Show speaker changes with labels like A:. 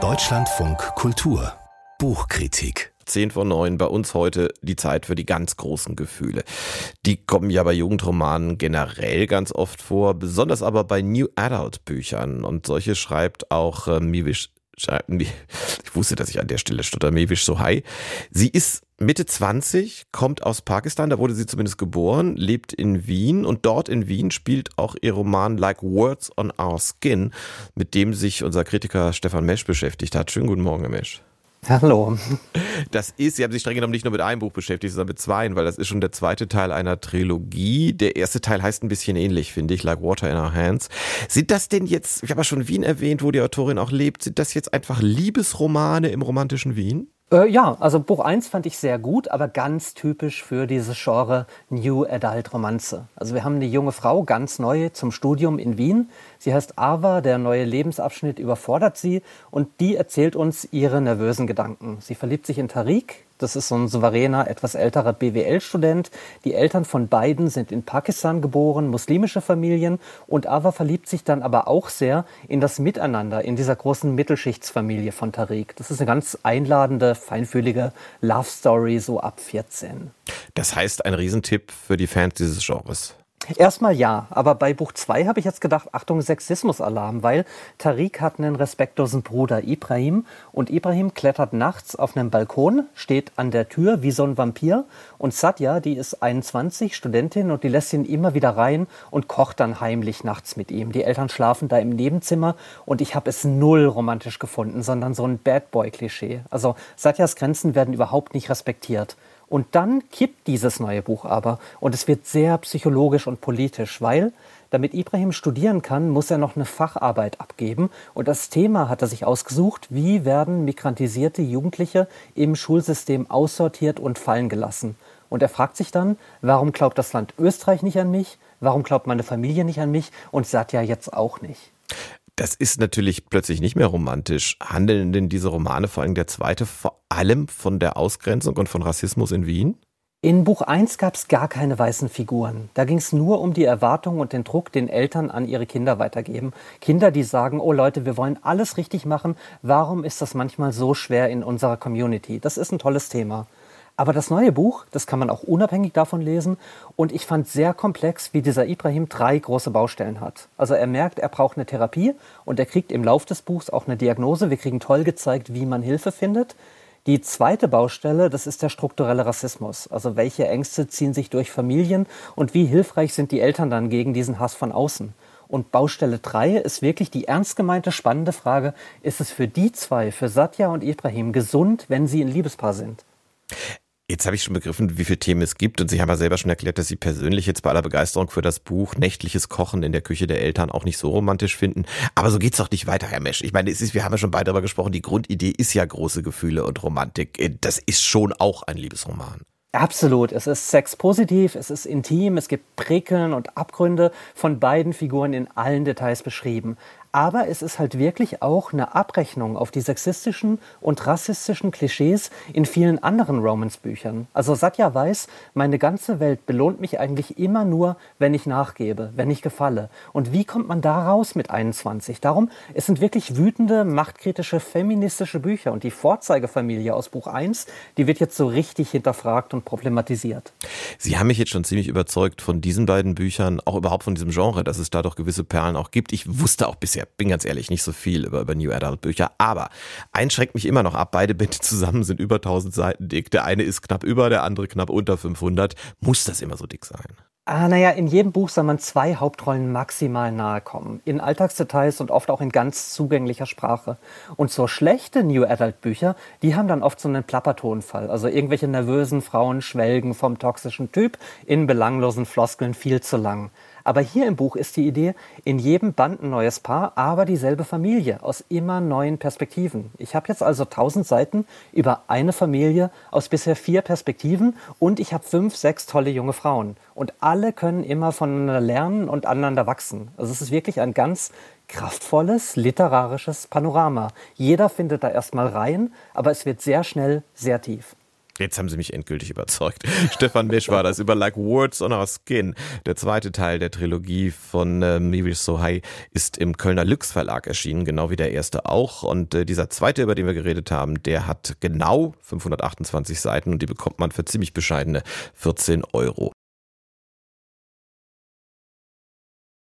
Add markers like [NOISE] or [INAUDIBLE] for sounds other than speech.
A: Deutschlandfunk Kultur Buchkritik
B: 10 von 9 bei uns heute die Zeit für die ganz großen Gefühle. Die kommen ja bei Jugendromanen generell ganz oft vor, besonders aber bei New Adult Büchern. Und solche schreibt auch äh, Miwisch [LAUGHS] ich wusste, dass ich an der Stelle stotter, Mewish Sohai. Sie ist Mitte 20, kommt aus Pakistan, da wurde sie zumindest geboren, lebt in Wien und dort in Wien spielt auch ihr Roman Like Words on Our Skin, mit dem sich unser Kritiker Stefan Mesch beschäftigt hat. Schönen guten Morgen, Herr Mesch.
C: Hallo.
B: Das ist, Sie haben sich streng genommen nicht nur mit einem Buch beschäftigt, sondern mit zweien, weil das ist schon der zweite Teil einer Trilogie. Der erste Teil heißt ein bisschen ähnlich, finde ich, Like Water in Our Hands. Sind das denn jetzt, ich habe ja schon Wien erwähnt, wo die Autorin auch lebt, sind das jetzt einfach Liebesromane im romantischen Wien?
C: Äh, ja, also Buch 1 fand ich sehr gut, aber ganz typisch für dieses Genre New Adult Romanze. Also wir haben eine junge Frau, ganz neu zum Studium in Wien. Sie heißt Ava, der neue Lebensabschnitt überfordert sie und die erzählt uns ihre nervösen Gedanken. Sie verliebt sich in Tariq, das ist so ein souveräner, etwas älterer BWL-Student. Die Eltern von beiden sind in Pakistan geboren, muslimische Familien. Und Ava verliebt sich dann aber auch sehr in das Miteinander, in dieser großen Mittelschichtsfamilie von Tariq. Das ist eine ganz einladende, feinfühlige Love Story, so ab 14.
B: Das heißt, ein Riesentipp für die Fans dieses Genres.
C: Erstmal ja, aber bei Buch 2 habe ich jetzt gedacht, Achtung, Sexismusalarm, weil Tariq hat einen respektlosen Bruder Ibrahim und Ibrahim klettert nachts auf einem Balkon, steht an der Tür wie so ein Vampir und Satya, die ist 21, Studentin und die lässt ihn immer wieder rein und kocht dann heimlich nachts mit ihm. Die Eltern schlafen da im Nebenzimmer und ich habe es null romantisch gefunden, sondern so ein Bad Boy-Klischee. Also Satyas Grenzen werden überhaupt nicht respektiert. Und dann kippt dieses neue Buch aber und es wird sehr psychologisch und politisch, weil damit Ibrahim studieren kann, muss er noch eine Facharbeit abgeben. Und das Thema hat er sich ausgesucht, wie werden migrantisierte Jugendliche im Schulsystem aussortiert und fallen gelassen. Und er fragt sich dann, warum glaubt das Land Österreich nicht an mich? Warum glaubt meine Familie nicht an mich? Und sagt ja jetzt auch nicht.
B: Das ist natürlich plötzlich nicht mehr romantisch. Handeln denn diese Romane, vor allem der zweite, vor allem von der Ausgrenzung und von Rassismus in Wien?
C: In Buch 1 gab es gar keine weißen Figuren. Da ging es nur um die Erwartung und den Druck, den Eltern an ihre Kinder weitergeben. Kinder, die sagen, oh Leute, wir wollen alles richtig machen. Warum ist das manchmal so schwer in unserer Community? Das ist ein tolles Thema. Aber das neue Buch, das kann man auch unabhängig davon lesen. Und ich fand sehr komplex, wie dieser Ibrahim drei große Baustellen hat. Also er merkt, er braucht eine Therapie und er kriegt im Lauf des Buchs auch eine Diagnose. Wir kriegen toll gezeigt, wie man Hilfe findet. Die zweite Baustelle, das ist der strukturelle Rassismus. Also welche Ängste ziehen sich durch Familien und wie hilfreich sind die Eltern dann gegen diesen Hass von außen? Und Baustelle 3 ist wirklich die ernst gemeinte, spannende Frage, ist es für die zwei, für Satya und Ibrahim, gesund, wenn sie ein Liebespaar sind?
B: Jetzt habe ich schon begriffen, wie viele Themen es gibt und Sie haben ja selber schon erklärt, dass Sie persönlich jetzt bei aller Begeisterung für das Buch Nächtliches Kochen in der Küche der Eltern auch nicht so romantisch finden. Aber so geht's doch nicht weiter, Herr Mesch. Ich meine, es ist, wir haben ja schon beide darüber gesprochen, die Grundidee ist ja große Gefühle und Romantik. Äh, das ist schon auch ein Liebesroman.
C: Absolut. Es ist sexpositiv, es ist intim, es gibt Prickeln und Abgründe von beiden Figuren in allen Details beschrieben. Aber es ist halt wirklich auch eine Abrechnung auf die sexistischen und rassistischen Klischees in vielen anderen Romance-Büchern. Also Satya weiß, meine ganze Welt belohnt mich eigentlich immer nur, wenn ich nachgebe, wenn ich gefalle. Und wie kommt man da raus mit 21? Darum, es sind wirklich wütende, machtkritische, feministische Bücher. Und die Vorzeigefamilie aus Buch 1, die wird jetzt so richtig hinterfragt und problematisiert.
B: Sie haben mich jetzt schon ziemlich überzeugt von diesen beiden Büchern, auch überhaupt von diesem Genre, dass es da doch gewisse Perlen auch gibt. Ich wusste auch bisher bisher, bin ganz ehrlich, nicht so viel über, über New Adult Bücher, aber eins schreckt mich immer noch ab. Beide Bände [LAUGHS] zusammen sind über 1000 Seiten dick. Der eine ist knapp über, der andere knapp unter 500. Muss das immer so dick sein?
C: Ah, naja, in jedem Buch soll man zwei Hauptrollen maximal nahe kommen. In Alltagsdetails und oft auch in ganz zugänglicher Sprache. Und so schlechte New Adult Bücher, die haben dann oft so einen Plappertonfall. Also irgendwelche nervösen Frauen schwelgen vom toxischen Typ in belanglosen Floskeln viel zu lang. Aber hier im Buch ist die Idee, in jedem Band ein neues Paar, aber dieselbe Familie aus immer neuen Perspektiven. Ich habe jetzt also tausend Seiten über eine Familie aus bisher vier Perspektiven und ich habe fünf, sechs tolle junge Frauen. Und alle können immer voneinander lernen und aneinander wachsen. Also es ist wirklich ein ganz kraftvolles literarisches Panorama. Jeder findet da erstmal rein, aber es wird sehr schnell sehr tief.
B: Jetzt haben Sie mich endgültig überzeugt. [LAUGHS] Stefan Misch war das über Like Words on Our Skin. Der zweite Teil der Trilogie von äh, Miri Sohai ist im Kölner Lüx Verlag erschienen, genau wie der erste auch. Und äh, dieser zweite, über den wir geredet haben, der hat genau 528 Seiten und die bekommt man für ziemlich bescheidene 14 Euro.